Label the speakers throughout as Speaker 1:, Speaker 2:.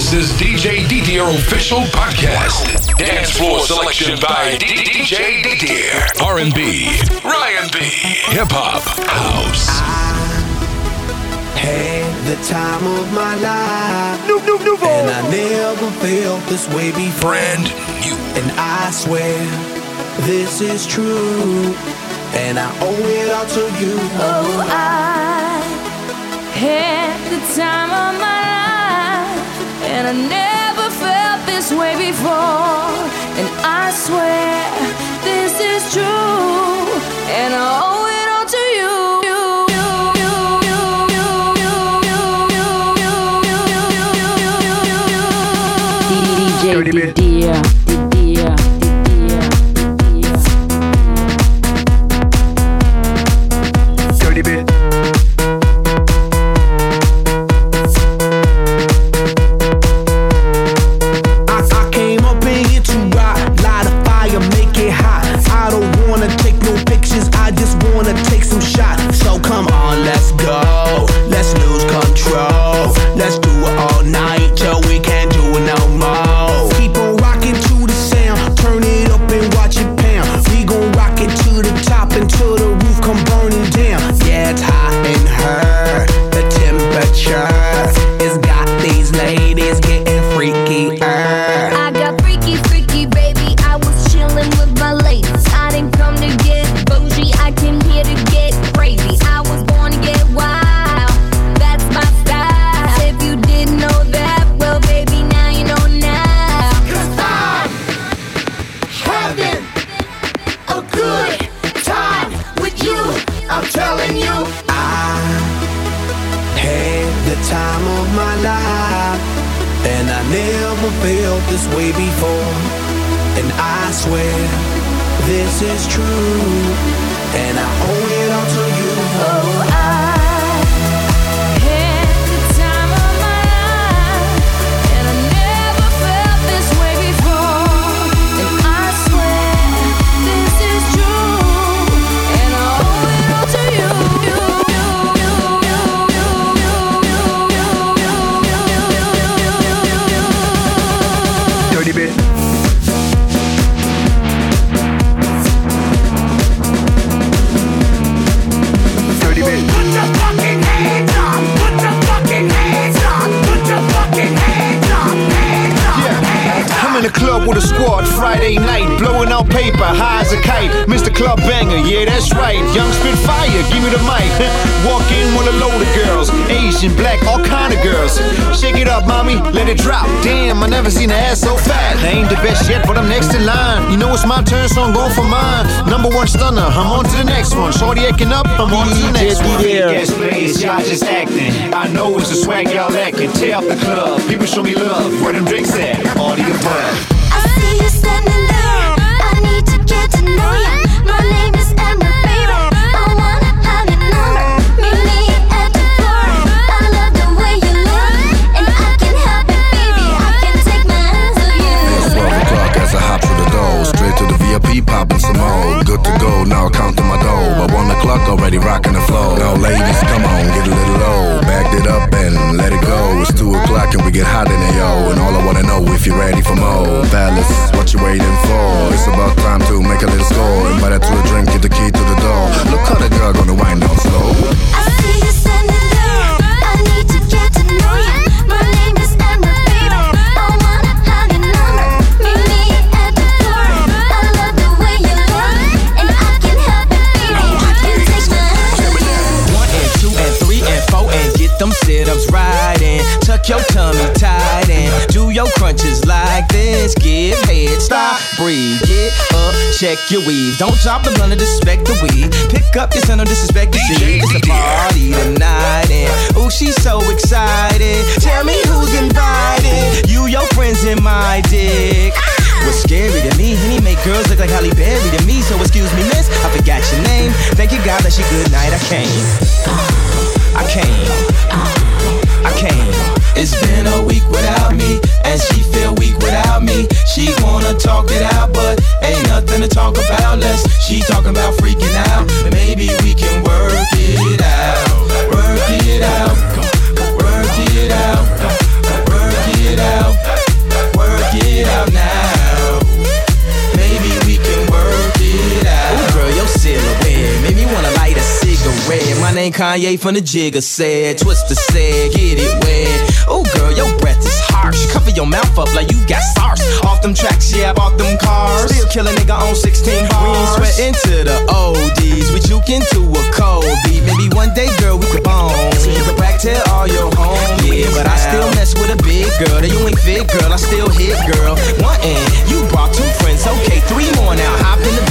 Speaker 1: This is DJ Didier official podcast. Dance floor selection by DJ Didier. R&B, Ryan B, hip hop, house.
Speaker 2: Had the time of my life.
Speaker 3: New, new, new
Speaker 2: And I never felt this way before.
Speaker 1: Brand new.
Speaker 2: And I swear this is true. And I owe it all to you.
Speaker 4: Oh, I had the time of my life, and I never felt this way before. And I swear this is true, and I owe
Speaker 5: good time with you. I'm telling you.
Speaker 2: I
Speaker 4: had the time of my life, and I never felt this way before. And I swear this is true, and I owe it all to you.
Speaker 6: The club with a squad Friday night, blowing out paper, high as a kite. Mr. Club Banger, yeah, that's right. Young Spitfire, give me the mic. Walk in with a load of girls, Asian, black, all kind of girls. Shake it up, mommy, let it drop. Damn, I never seen an ass so fat. I ain't the best yet, but I'm next in line. You know it's my turn, so I'm going for mine. Number one stunner, I'm on to the next one. Shorty acting up, I'm on to the next one.
Speaker 7: Yes, players, y'all just acting. I know it's a swag y'all lacking. Tear up the club, people show me love. Where them drinks at? All the above.
Speaker 8: Already rocking the flow. Now, ladies, come on, get a little low. Backed it up and let it go. It's 2 o'clock and we get hot in the yo. And all I wanna know if you're ready for more. Fellas, what you waiting for? It's about time to make a little score. Invite her to a drink, get the key to the door. Look how the girl gonna wind down slow.
Speaker 2: This. Give head, stop, breathe, get up, check your weave. Don't drop the blunt disrespect the weed. Pick up your son, don't disrespect the seed. It's a party tonight and ooh, she's so excited. Tell me who's invited. You, your friends, and my dick. What's scary to me, he make girls look like Halle Berry to me. So excuse me, miss, I forgot your name. Thank you, God, bless you, good night. I came. I came. I came. It's been a week without me, and she feel weak without me. She wanna talk it out, but ain't nothing to talk about. Less she talking about freaking out. Maybe we can work it out, work it out, work it out, work it out, work it out now. Maybe we can work it out. Ooh, girl, your silhouette my name
Speaker 7: Kanye from the jigger said, Twista said, get it wet. Oh girl, your breath is harsh. Cover your mouth up like you got SARS. Off them tracks, yeah, I bought them cars. Still kill a nigga on 16 bars. We ain't sweating to the O.D.s, We juking to a cold beat. Maybe one day, girl, we could bone. So you could back to all your homies. Yeah, but I still mess with a big girl. That you ain't fit, girl. I still hit, girl. One and you brought two friends. Okay, three more now. Hop in the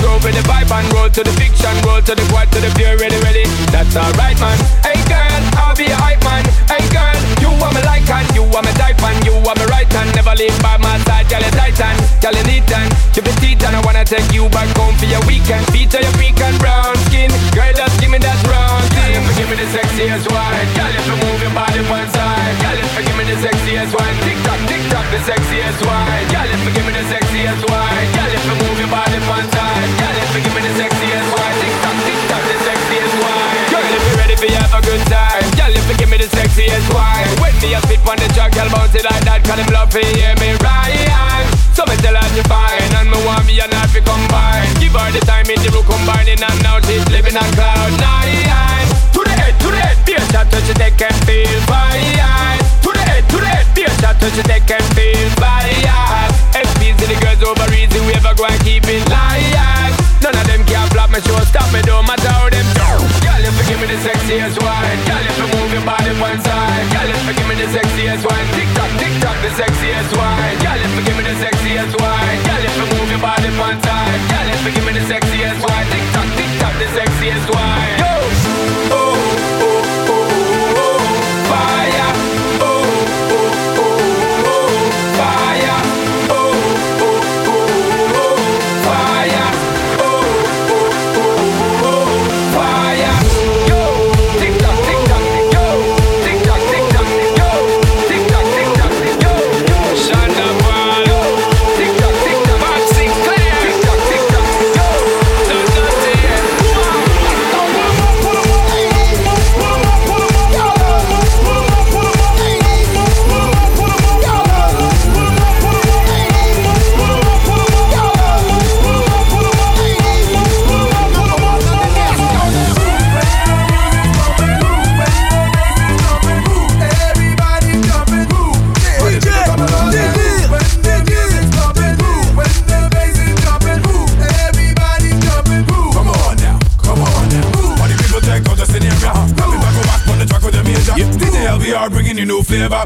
Speaker 9: groove with the vibe and roll to the fiction, roll to the quad, to the pure, ready, ready. That's alright, man. Hey, girl, I'll be a hype man. Hey, girl, you are my like and you are my type and you are my right hand. Never leave by my side, girl, titan, girl, you neat and you be teeth and I wanna take you back home for your weekend. Feature your freak and brown skin, girl, just give me that round thing. Give me the sexiest wine, girl, if you move your body one side, girl, if you give me the sexiest wine, tick tock, tick tock, the sexiest wine, girl, if you give me the sexiest wine, girl, if you move your body one side, girl, if you give me the sexiest wine, tick tock, tick tock, the sexiest wine, girl, if you ready for have a good time, girl, if you give me sexiest wine, when me a spit on the track, girl, bounce it like that, call him love for hear me right. So me tell her you fine, and me want me and her to combine. Give her the time in the room combining, and now she's living on cloud nine. To the head, to the head, be a shot to she take and feel fine. To the head, to the head, be a shot to she take and feel fine. SPs to the girls over easy, we ever go and keep it live. None of them can flop my show, stop me, don't matter how them do. Girl, if you give me the sexiest wine, girl, if you your body one side, girl, if you give me the sexiest wine, tick tock, tick tock, the sexiest wine, girl, if you give me the sexiest wine, girl, if you move your body one side, girl, if you give me the sexiest wine, tick tock, tick tock, the sexiest wine.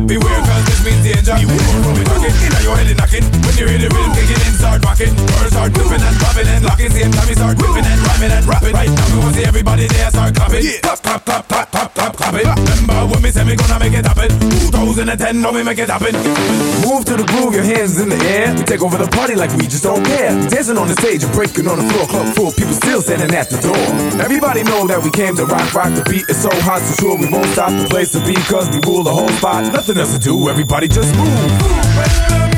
Speaker 10: New. Beware, cause this means danger. Won't from it rocking. In your head and knocking. When you hear the rhythm kicking in, start rocking. Girls start flipping and dropping and locking. Same time you start whipping and rhyming and rapping. Right now, we want to see everybody there start clapping. Clap, clap, clap, clap, clap, clap, clapping. Remember when we said we gonna make it happen? 2010, now we make it happen.
Speaker 11: Move to the groove, your hands in the air. We take over the party like we just don't care. Dancing on the stage and breaking on the floor. Club full, people still standing at the door. Everybody know that we came to rock, rock. The beat is so hot, so sure we won't stop the place to be, cause we rule the whole spot. Nothing else to do, everybody just move.
Speaker 10: Party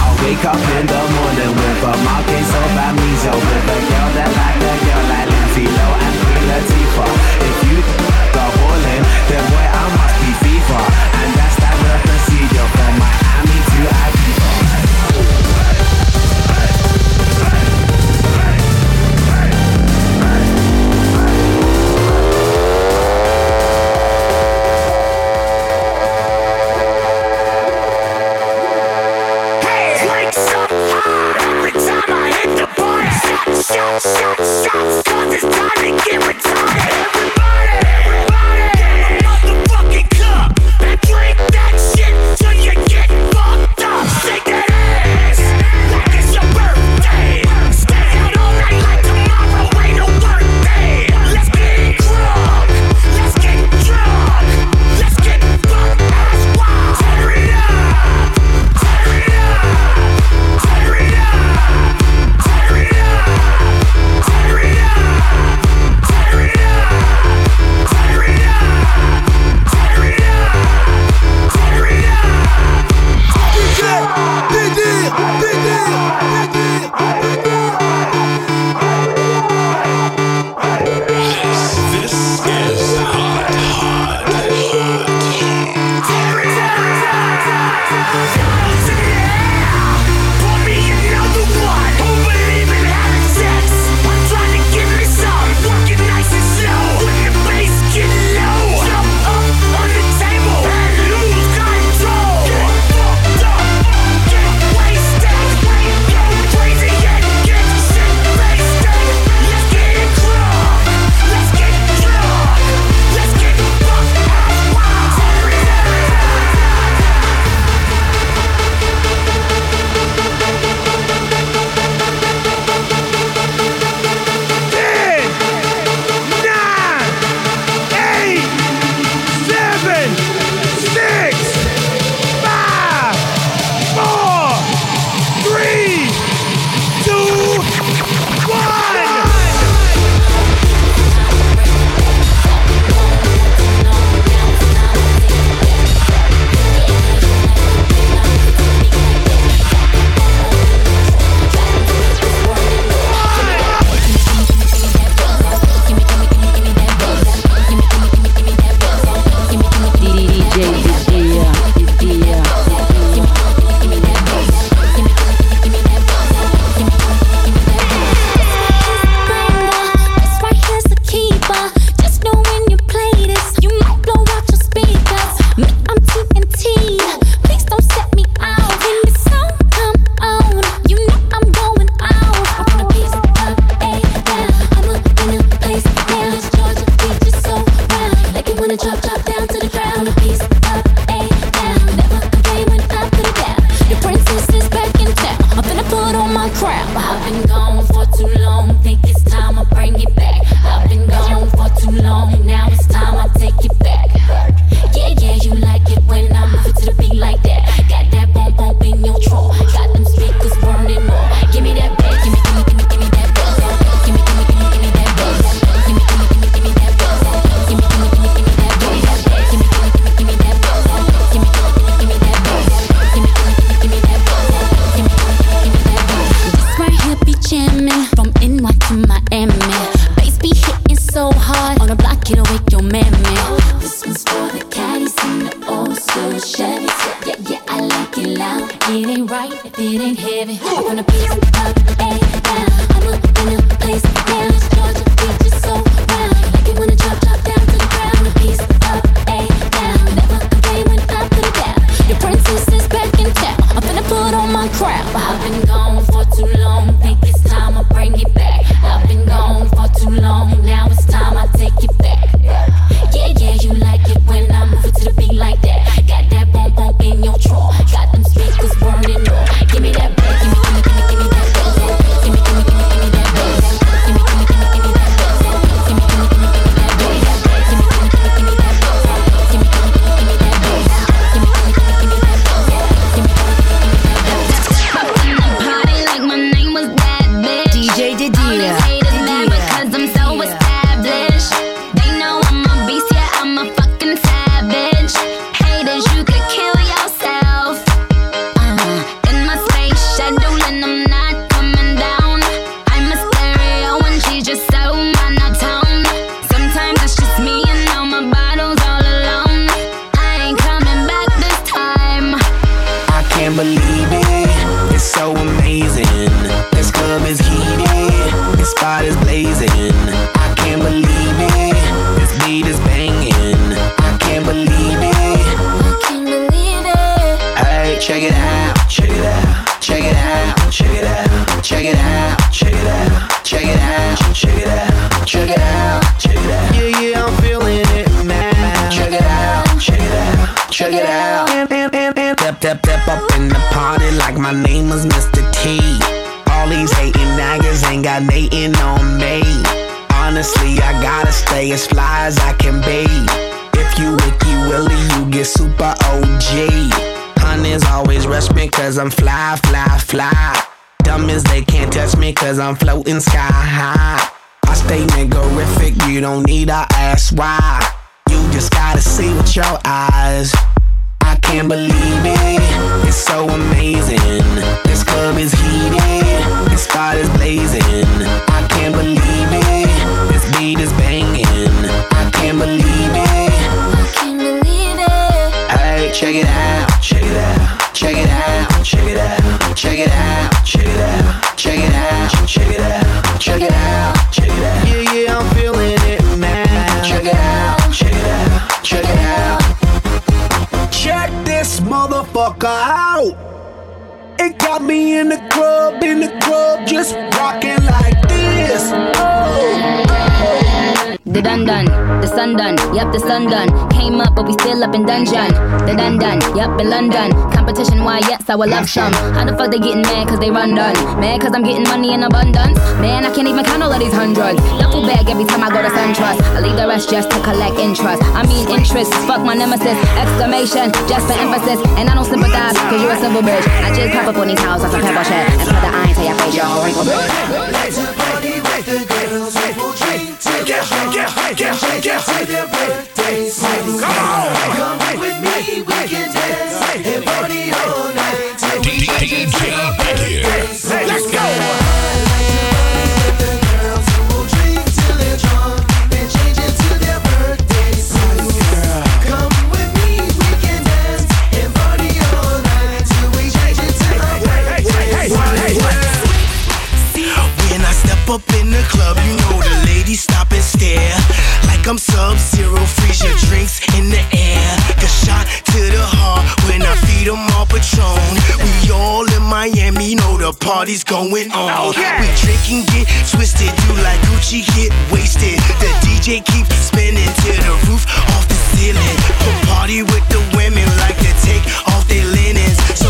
Speaker 12: wake up in the morning with a marking of amnesia. With a girl that like a girl like Lindsay Low and Queen Latifah. If you go ballin', then boy,
Speaker 13: sun done, yep, the sun done. Came up, but we still up in dungeon. The dun dun, yep, in London. Competition, why, yes, I will love some. How the fuck they getting mad, cause they run done? Mad, cause I'm getting money in abundance. Man, I can't even count all of these hundreds. Duffel bag every time I go to SunTrust. I leave the rest just to collect interest. I mean, interest, fuck my nemesis. Exclamation, just for emphasis. And I don't sympathize, cause you're a simple bitch. I just pop up on these houses like a pebble shit. And put the eye into your face, yo, wrinkle bitch.
Speaker 1: can break
Speaker 14: it to their birthdays. Come on, come with me, we can dance and party all night till we DJ Becky. Let's go. Sub Zero, freeze your drinks in the air. The shot to the heart when I feed them all Patron. We all in Miami know the party's going on. Okay. We drinking, get twisted, do like Gucci, get wasted. The DJ keeps spinning till the roof off the ceiling. Go party with the women like to take off their linens. So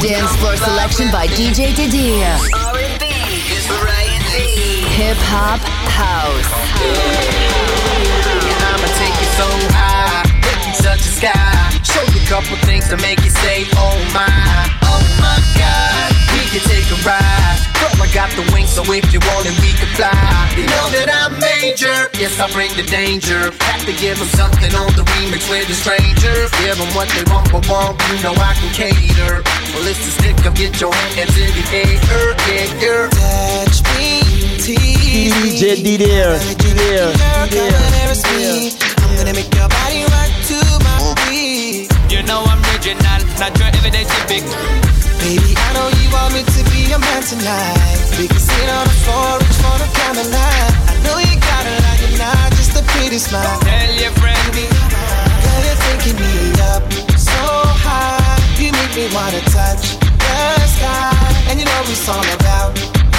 Speaker 5: Dance
Speaker 15: floor
Speaker 16: selection by DJ Didier. R&B is
Speaker 17: Ryan B. Hip hop house.
Speaker 18: And I'ma take you so high, touch the sky. Show you a couple things to make you say, Oh my, oh my God take a ride. Girl, I got the wings, so if you want it, we can fly. You know that I'm major, yes, I bring the danger. Have to give them something on the remix with. Give them what they want, but you know I can cater. Well, it's the stick of get your hands in the air, yeah. Touch me, tease me.
Speaker 19: DJ D there, D there, D there.
Speaker 18: I'm gonna make your body rock
Speaker 20: too original, not your everyday typic.
Speaker 18: Baby, I know you want me to be your man tonight. We can sit on the floor, reach for the camera light. I know you got a lot, you're not just a pretty smile.
Speaker 20: Tell your friend, be
Speaker 18: Girl, you're taking me up so high. You make me wanna touch the sky, and you know it's all about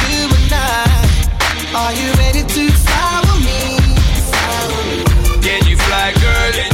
Speaker 18: you and I. Are you ready to fly me? Fly with me.
Speaker 20: Can you fly, girl?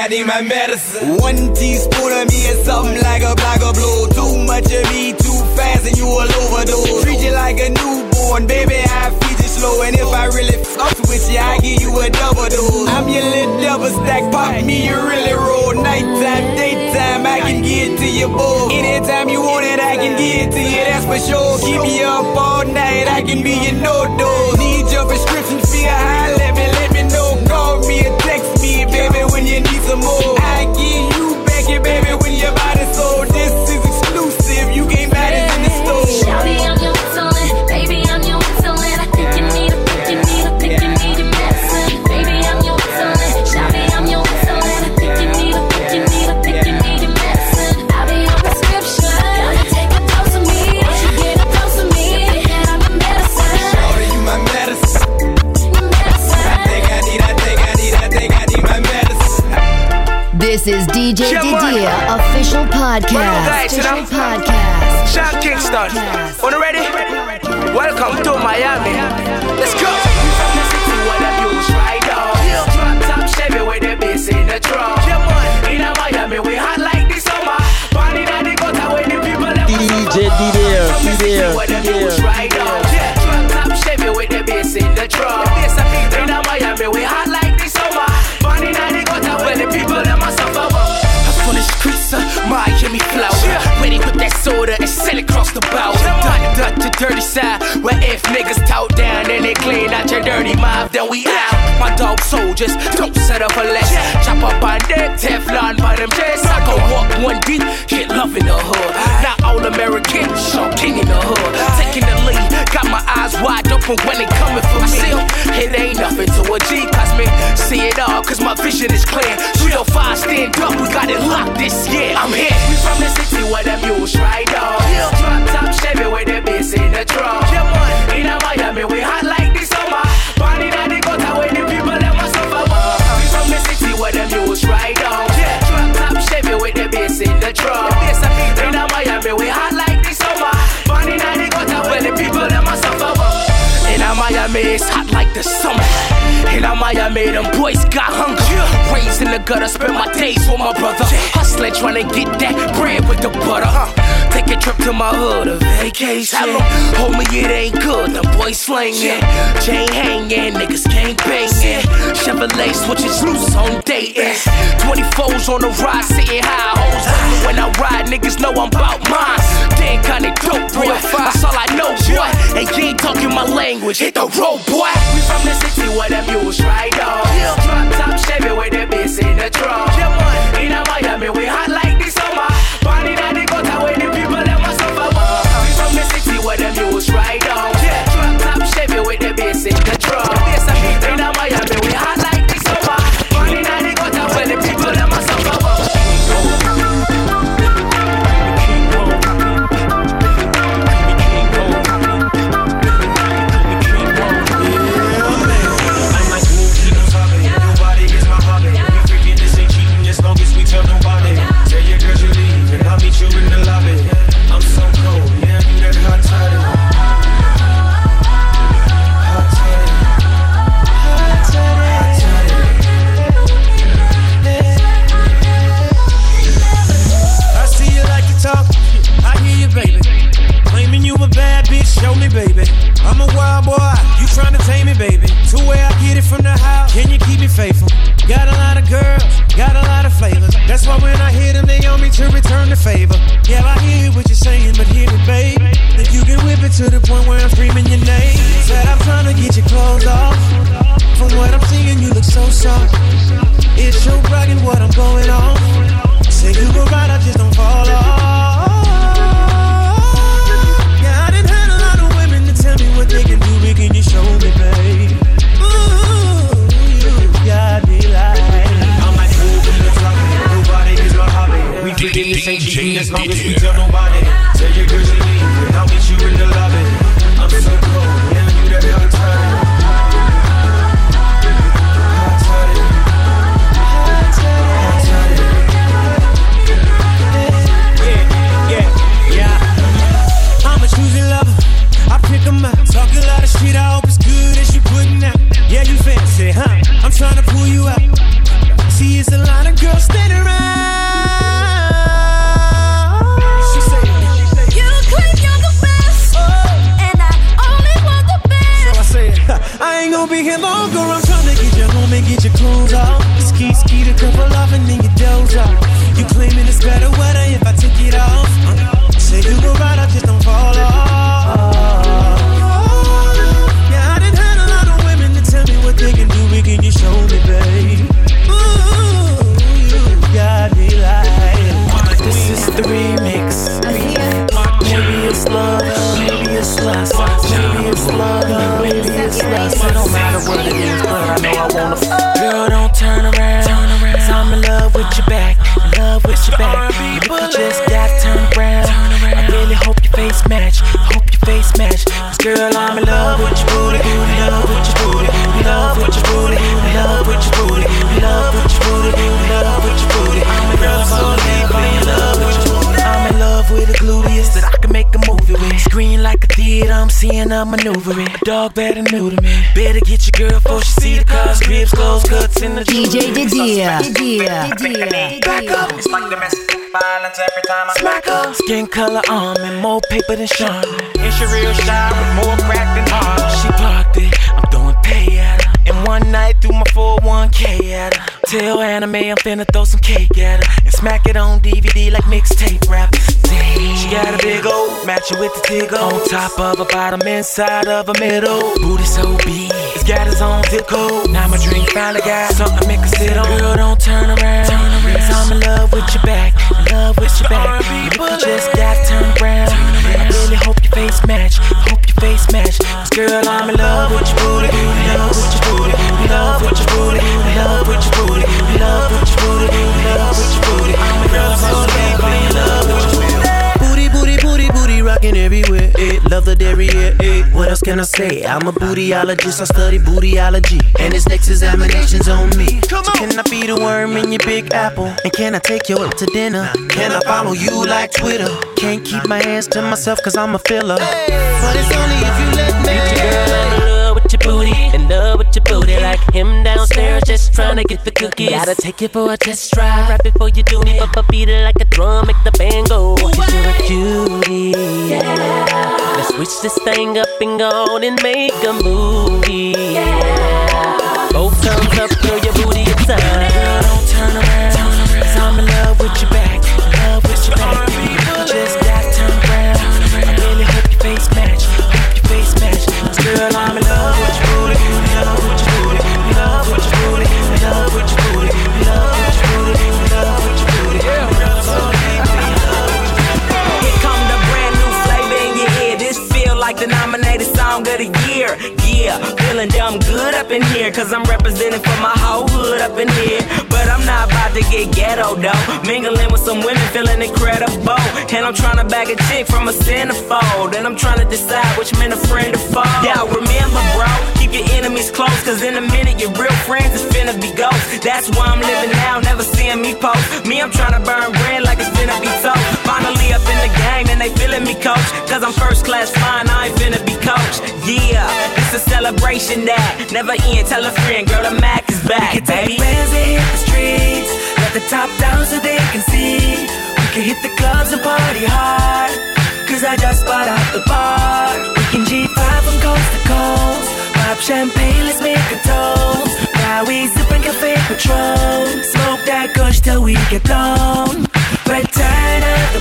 Speaker 4: I
Speaker 2: need
Speaker 7: my medicine. This is
Speaker 16: DJ
Speaker 7: Yeah.
Speaker 16: Didier official podcast.
Speaker 21: guys, you know?
Speaker 16: Official podcast.
Speaker 21: Sean Kingston. On ready? Welcome to Miami. Let's go. From the city where the views right down. Drop top Chevy with the bass in the drum. In a Miami, we hot like the summer. Born in the gutter where the people them
Speaker 19: DJ Didier,
Speaker 21: From the city
Speaker 19: Didier,
Speaker 21: where the
Speaker 19: Didier.
Speaker 21: views right down. Drop top Chevy with the bass in the drum. In a Miami, we hot like Miami flower. Ready with that soda and sell it across the bow. Done, done to dirty side. Where if niggas talk down and they clean out your dirty mouth, then we out. My dog soldiers don't set up for less. Chop up on deck, Teflon by them chests. I go walk one deep, get love in the hood. Not all American, Sean King in the hood. Taking the lead, got my eyes wide open when they coming for me. It ain't nothing to a G, cause me see it all, cause my vision is clear. 305 stand up, we got it locked this year. I'm here. From the city where the mules ride on. Drop top Chevy with the bass in the drum. In a Miami, we hot like the summer. Born in the gutter where the people them a suffer. We from the city where the mules ride on. Drop top Chevy with the bass in the drum. In a Miami, we hot like the summer. Born in the gutter where the people them Miami, it's hot like the summer. In a Miami, them boys got hunger. Raised in the gutter, spend my days with my brother. Hustling, trying to get that bread with the butter. Take a trip to my hood, a vacation. Homie, it ain't good, the boys slinging. Chain hanging, niggas can't gang banging. Chevrolet switches loose on dating. 24s on the ride, sitting high. Hoes when I ride, niggas know I'm about mine. Damn kinda dope, boy. That's all I know, boy. And you ain't talking my language, hit the road, boy. We from the city where the mules ride on. Drop top Chevy with the bass in the drum. In a Miami, we hot like the summer. Born in the gutter where the people them a suffer. We from the city where the mules ride
Speaker 1: Got a lot of girls, got a lot of flavors. That's why when I hear them, they on me to return the favor. Yeah, I hear what you're saying, but hear it, babe. If you can whip it to the point where I'm screaming your name. Said I'm trying to get your clothes off. From what I'm seeing, you look so soft. It's your bragging what I'm going on. Say you go right, I just don't fall off. Yeah, I done had a lot of women to tell me what they can do, but can you show me, babe?
Speaker 5: As long as we tell nobody. Tell your girl you need, and I'll meet you in the lobby.
Speaker 21: Color arm and more paper than Sean. And she real shy with more crack than hard. She parked it. I'm throwing pay at her. And one night threw my 401k at her. Tell anime I'm finna throw some cake at her. And smack it on DVD like mixtape rap. Damn. She got a big old matching with the tig on top of her bottom, inside of her middle. Booty so big, it's got its own zip code. Now my drink finally got something to make her sit on. Girl, don't turn around. Turn around. Cause I'm in love with your back, love with your back. You look, you just got turned around. I really hope your face match. I hope your face match. Cause girl, I'm in love with your booty. In love with your booty. In love with your booty. In love with your booty. In love with your booty. In love with your booty.
Speaker 18: Everywhere. Eh. Love the derriere. Eh. What else can I say? I'm a bootyologist. I study bootyology, and this next examination's on me. So can I be the worm in your big apple? And can I take you out to dinner? Can I follow you like Twitter? Can't keep my hands to myself cause I'm a filler. But it's only if you let me.
Speaker 22: Booty, in love with your booty. Like him downstairs, just trying to get the cookies. Gotta take you for a test drive right before you do me. But beat it like a drum, make the band go. Cause you're a cutie. Yeah. Let's switch this thing up and go on and make a movie. Yeah. Both thumbs up, girl, your booty is on.
Speaker 23: Feeling dumb good up in here. Cause I'm representing for my whole hood up in here. But I'm not about to get ghetto though. Mingling with some women feeling incredible. And I'm trying to bag a chick from a centerfold. And I'm trying to decide which man a friend to foe. Yeah, remember, bro, keep your enemies close. Cause in a minute, your real friends is finna be ghosts. That's why I'm living now, never seeing me post. Me, I'm trying to burn bread like feeling me, coach. Cause I'm first class fine, I ain't finna be coach. Yeah, it's a celebration that never end. Tell a friend, girl, the Mac is back.
Speaker 21: We can take
Speaker 23: baby.
Speaker 21: hit the streets. Let the top down so they can see. We can hit the clubs and party hard. Cause I just bought out the bar. We can G5 from coast to coast. Pop champagne, let's make a toast. Now we sipping cafe Patron. Smoke that kush till we get blown. Return of the.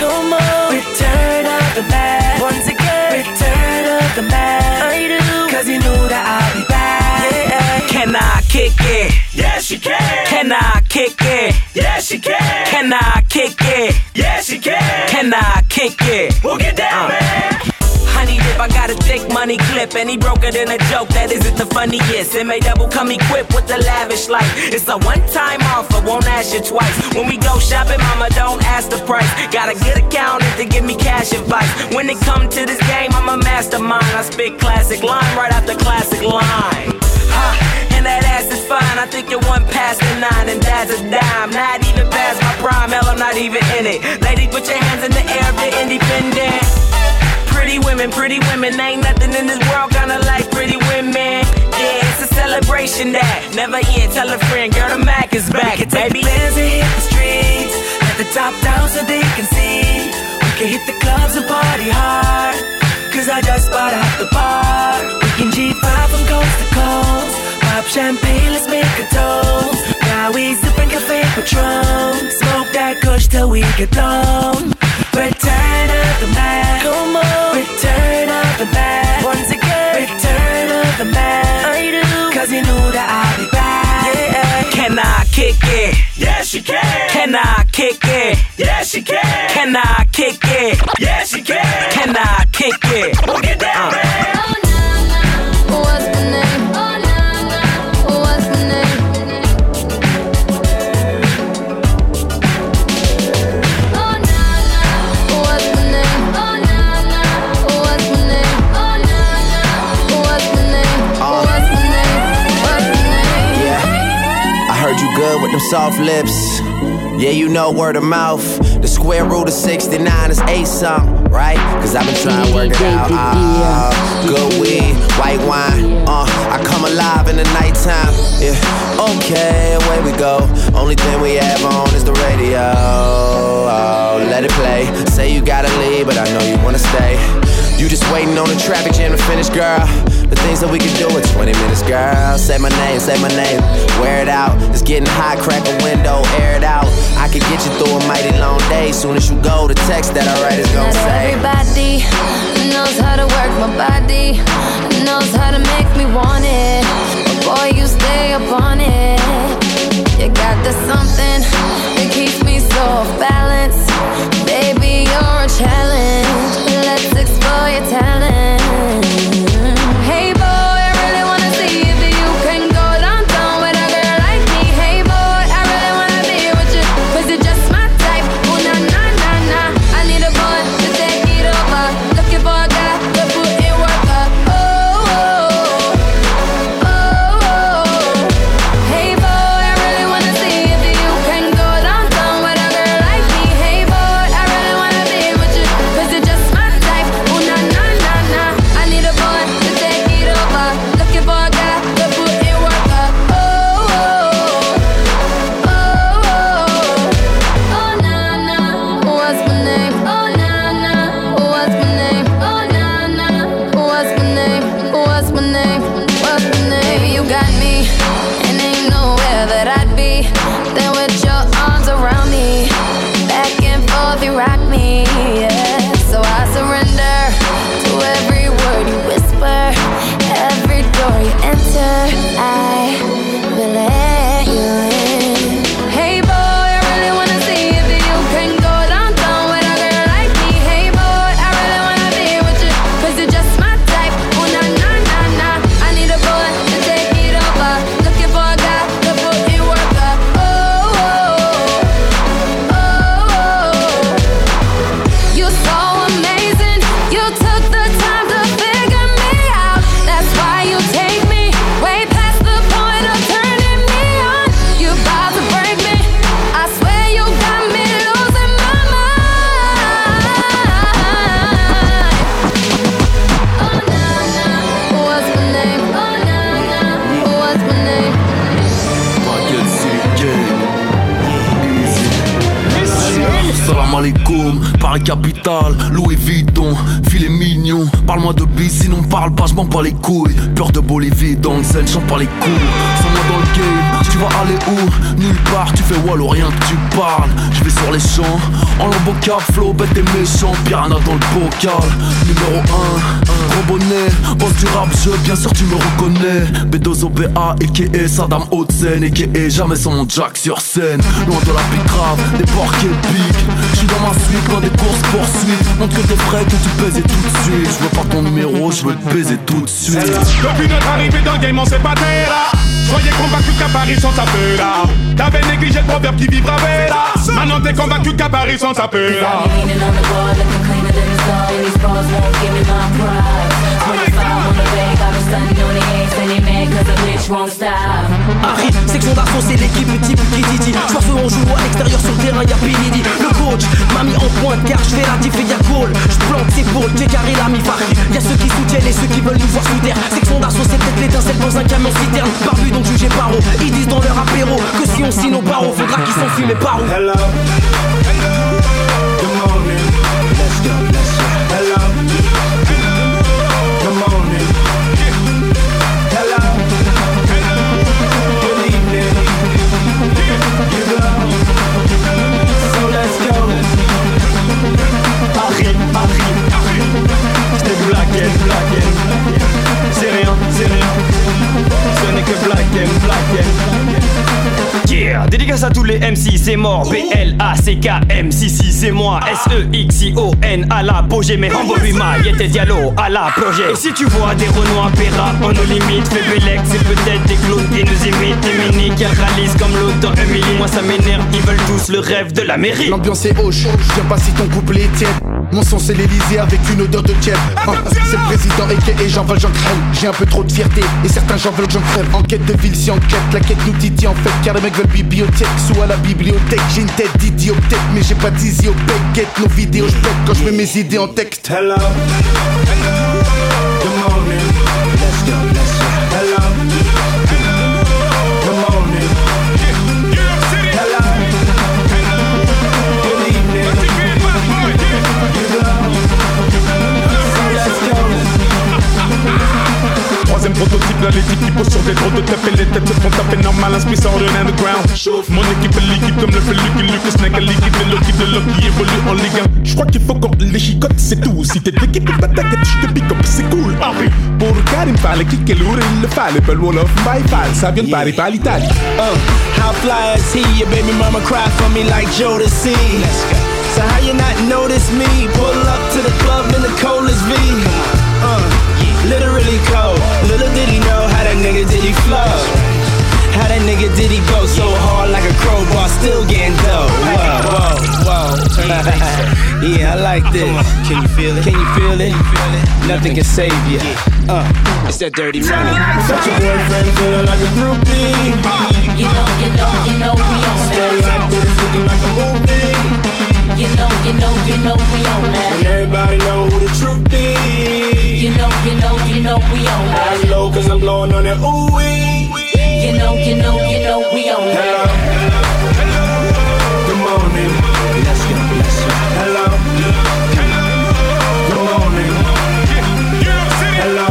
Speaker 21: Come on. Return of the Mac. Once again. Return of the Mac. I do. Cause you know that I'll be back. Yeah.
Speaker 23: Can I kick it?
Speaker 21: Yes, you can.
Speaker 23: Can I kick it?
Speaker 21: Yes, you can.
Speaker 23: Can I kick it?
Speaker 21: Yes, you can.
Speaker 23: Can I kick it?
Speaker 21: We'll get down, uh. man.
Speaker 23: Honey dip, I got a thick money clip, and he broke it in a joke that isn't the funniest. It double come equipped with the lavish life. It's a one-time offer, won't ask you twice. When we go shopping, mama, don't ask the price. Got a good accountant to give me cash advice. When it come to this game, I'm a mastermind. I spit classic line right after classic line. Ha, and that ass is fine. I think you're one past the nine, and that's a dime. Not even past my prime, hell, I'm not even in it. Ladies, put your hands in the air if you're independent. Pretty women, pretty women, ain't nothing in this world kinda like pretty women. Yeah, it's a celebration that never end. Tell a friend, girl, the Mac is back,
Speaker 21: We can take
Speaker 23: baby.
Speaker 21: the bands and hit the streets. Let the top down so they can see. We can hit the clubs and party hard. Cause I just bought out the bar. We can G5 from coast to coast. Pop champagne, let's make a toast. Now we sipping cafe Patron. Smoke that kush till we get blown. Return of the Mac. Come on.
Speaker 23: Kick it?
Speaker 21: Yes, you can.
Speaker 23: Can I kick it?
Speaker 21: Yes, she can.
Speaker 23: Can I kick it?
Speaker 21: Yes, she can.
Speaker 23: Can I kick it?
Speaker 21: We'll get uh. down, man.
Speaker 2: Soft lips. Yeah, you know word of mouth. The square root of 69 is 8 something, right? Cause I've been trying to work it out. Ah, good weed, white wine. Uh, I come alive in the nighttime. Yeah, okay, away we go. Only thing we have on is the radio. Oh, let it play. Say you gotta leave, but I know you wanna stay. You just waiting on the traffic jam to finish, girl. The things that we can do in 20 minutes, girl. Say my name, say my name. Wear it out. It's getting hot, crack a window, air it out. I can get you through a mighty long day. Soon as you go, the text that I write is gonna
Speaker 4: Not
Speaker 2: say.
Speaker 4: everybody knows how to work my body, knows how to make me want it. But boy, you stay up on it. You got the something that keeps me so off balance. Baby, you're a challenge.
Speaker 24: Tu fais wall ou rien que tu parles. Je vais sur les champs, en l'embocable, flow, bête et méchant. Piranha dans le bocal. Numéro 1, gros bonnet, boss du rap, je bien sûr tu me reconnais. B2O BA, a.k.a. Saddam Haute-Scène, a.k.a. jamais sans mon jack sur scène. Loin de la pique grave, des porcs épiques. J'suis dans ma suite, loin des courses poursuites. Montre que t'es prêt, que tu pèses et tout de suite. Je veux pas ton numéro, je veux te baiser tout de suite.
Speaker 10: Depuis notre arrivée dans le game, on s'est pas. Soyez convaincus qu'à Paris, sont tapés là. T'avais négligé le proverbe qui vivra là. Maintenant t'es convaincu qu'à Paris, sont tapés là.
Speaker 4: Leaning on the wall, looking cleaner than the star. And these bras won't give me my pride. 25 on the way, got them stunting on the ace. And they mad cause the bitch won't stop.
Speaker 25: Harry, section d'arçon, c'est l'équipe type qui dit feu, on joue à l'extérieur sur le terrain, y'a Pilidi Le coach m'a mis en pointe car je fais la diff et y'a goal J'plante ses boules, j'ai carré la mi Y'a ceux qui soutiennent et ceux qui veulent nous voir sous terre Section d'arçon, c'est peut-être l'étincelle dans un camion citerne Barbu donc jugé par où Ils disent dans leur apéro que si on signe nos barreaux Faudra qu'ils s'enfuient par où?
Speaker 26: Hello.
Speaker 19: Yeah, dédicace à tous les MC, c'est mort. B-L-A-C-K-M, si si c'est moi. S-E-X-I-O-N à l'apogée, mais Hambolima, Yete Diallo à la projet. Et si tu vois des Renois Péra, on nous limite. Fait Bélec, c'est peut-être des clones qui nous imitent. Des mini qui réalisent comme l'autre dans Emily. Moi ça m'énerve, ils veulent tous le rêve de la mairie.
Speaker 27: L'ambiance est hoche, je viens pas si ton couplet est tiède. Mon son c'est l'Elysée avec une odeur de tiède. Ah, c'est le président et j'en veux j'en crève. J'ai un peu trop de fierté et certains j'en veulent que j'en crève. Enquête de ville si enquête, la quête nous titille en fait. Car les mecs veulent bibliothèque, sous à la bibliothèque. J'ai une tête d'idiot peut-être, mais j'ai pas au Get nos vidéos, je quand je mets mes idées en texte.
Speaker 26: Hello.
Speaker 10: Prototype, là les types qui posent sur des drôles de taper les têtes se font taper normal, inspire sort de l'underground. Chauffe mon équipe est liquide comme le fait Lucky Luke, Snake est liquide, le Loki de Loki évolue en Ligue 1. Je crois qu'il faut qu'on les chicote, c'est tout. Si t'es d'équipe, pas t'inquiète, je te pique up, c'est cool. Henri, pour le cas, il me fallait kicker lourd, il le fallait, belle wall of my fall, ça vient de Paris, pas l'Italie.
Speaker 2: Uh, how fly is he? Your baby mama cry for me like Jodeci. So how you not notice me? Pull up to the club in the coldest V. Uh, literally cold. Little did he know how that nigga did he flow. How that nigga did he go so hard like a crowbar, still getting dough. Whoa, whoa, whoa. yeah, I like this. Can you feel it? Can you feel it? Nothing can save you. Uh, it's that dirty money.
Speaker 26: Such a boyfriend feeling like a groupie.
Speaker 4: You know, you know, you know we on
Speaker 26: Stay
Speaker 4: that.
Speaker 26: like this, looking like a movie.
Speaker 4: You know, you know, you know we on
Speaker 26: And
Speaker 4: that.
Speaker 26: everybody know who the truth is.
Speaker 4: You know, you know, you know we on
Speaker 26: I
Speaker 4: that.
Speaker 26: know cause I'm blowing on that ooh wee.
Speaker 4: You know, you know, you know we on
Speaker 26: Hello.
Speaker 4: that.
Speaker 26: Good morning. Let's go. Let's go. Hello. Good morning. Hello.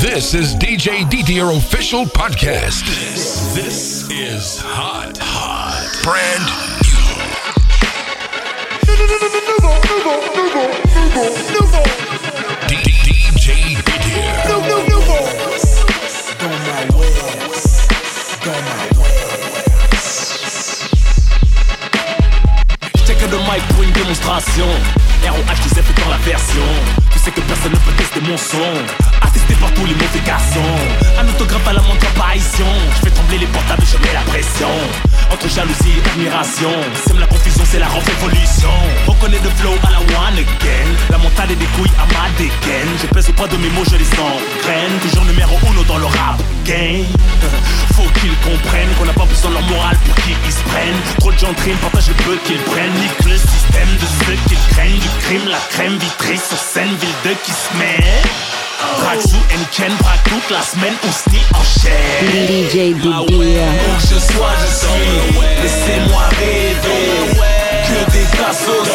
Speaker 1: This is DJ Didier official podcast. This is hot, hot, brand new. DJ
Speaker 24: le mic pour une démonstration. ROH dans la version. Tu sais que personne ne peut tester mon son. Attesté par tous les mauvais. Un autographe à la montre apparition. Je fais trembler les portables, je mets la pression. Entre jalousie et admiration. Sème la confusion, c'est la révolution. On connaît le flow à la one again. La montagne des couilles à ma dégaine. Je pèse au poids de mes mots, je les engraine. Toujours numéro uno dans le rap game. Faut qu'ils comprennent qu'on n'a pas besoin de leur morale pour qu'ils se prennent. Trop de gens triment, partagent le peu qu'ils prennent. Nique le système de ceux qu'ils craignent. Du crime, la crème vitrée sur scène, ville de qui se met. Braxou Ken braque toute la semaine ou Sti enchaîne DJ DB
Speaker 28: ah ouais,
Speaker 24: Où je sois je suis. Laissez-moi rêver. Que des cassos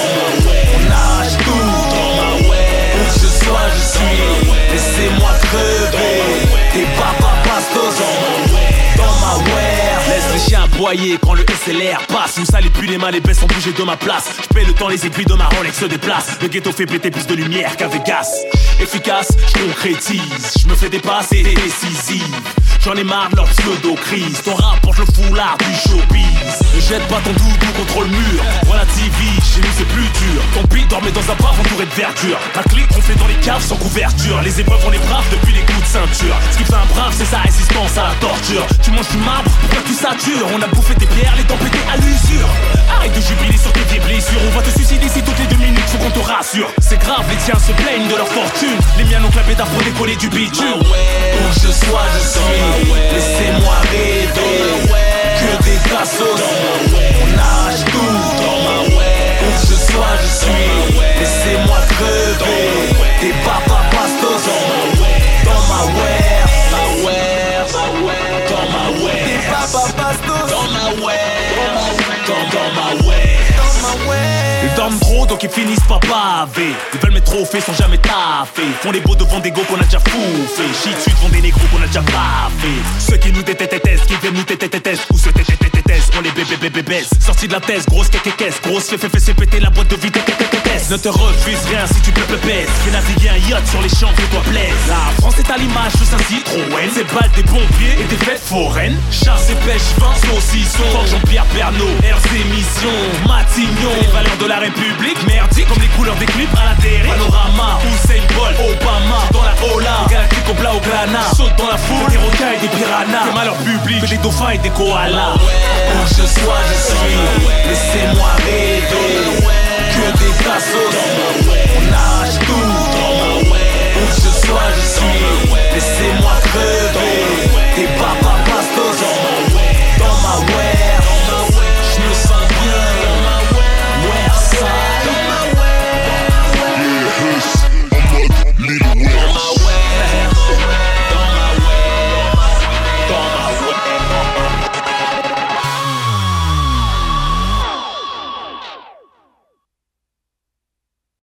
Speaker 24: On nage tout dans Où je sois je suis. Laissez-moi crever. Des papas pastos Dans ma web. Laisse les chiens aboyer quand le SLR passe. Une salit plus les mains, les baisses sont bougées de ma place. Je le temps, les aiguilles de ma Rolex se déplacent. Le ghetto fait péter plus de lumière qu'avec gaz. Efficace, je concrétise. Je me fais dépasser, décisive. J'en ai marre de leur pseudo-crise. Ton rap porte le foulard du showbiz. Ne jette pas ton doudou contre le mur. Relativise, chez nous c'est plus dur. Ton beat dormait dans un bar entouré de verdure. Un clic, on fait dans les caves sans couverture. Les épreuves, on les braves depuis les coups de ceinture. Ce qui fait un brave, c'est sa résistance à la torture. Tu manges du marbre, pourquoi tu satures? On a bouffé tes pierres, les pétées à l'usure. De jubiler sur tes vieilles blessures. On va te suicider si toutes les deux minutes, faut qu'on te rassure. C'est grave, les tiens se plaignent de leur fortune. Les miens n'ont clapé d'art pour décoller du bitume. Où que je sois, je suis. Laissez-moi rêver. Que des cassos. On arrache tout. Où que je sois, je suis. Laissez-moi crever. Des papas Dans, dans ma wear. Ils dorment donc ils finissent par baver Ils veulent mes trophées sans jamais taffer. Font les beaux devant des go qu'on a déjà fouffé Shit suite devant des négros qu'on a déjà baffé Ceux qui nous détestent, qui viennent nous tétestent Ou ceux tétestent, on les bébés bébés baisse. Sorti de la thèse, grosse caisse Grosse fait fait fait péter la boîte de vie Ne te refuse rien si tu peux te pèse Fais naviguer un yacht sur les champs que toi plaise La France est à l'image de Saint-Citroën. C'est balles des pompiers et des fêtes foraines. Chasse et pêche, vin, saucisson. Jean-Pierre Pernaud, Airs émissions Matignon, les valeurs de la République Merdique comme les couleurs des clips à la télé Panorama, Usain Bolt, Obama. Dans la Ola, galactique au au grana. Saute dans la foule, des requins et des piranhas. Des malheurs publics, des dauphins et des koalas. Où que je sois, je suis. Laissez-moi rêver. Que des cassos On arrache tout. Où je sois, je suis. Laissez-moi crever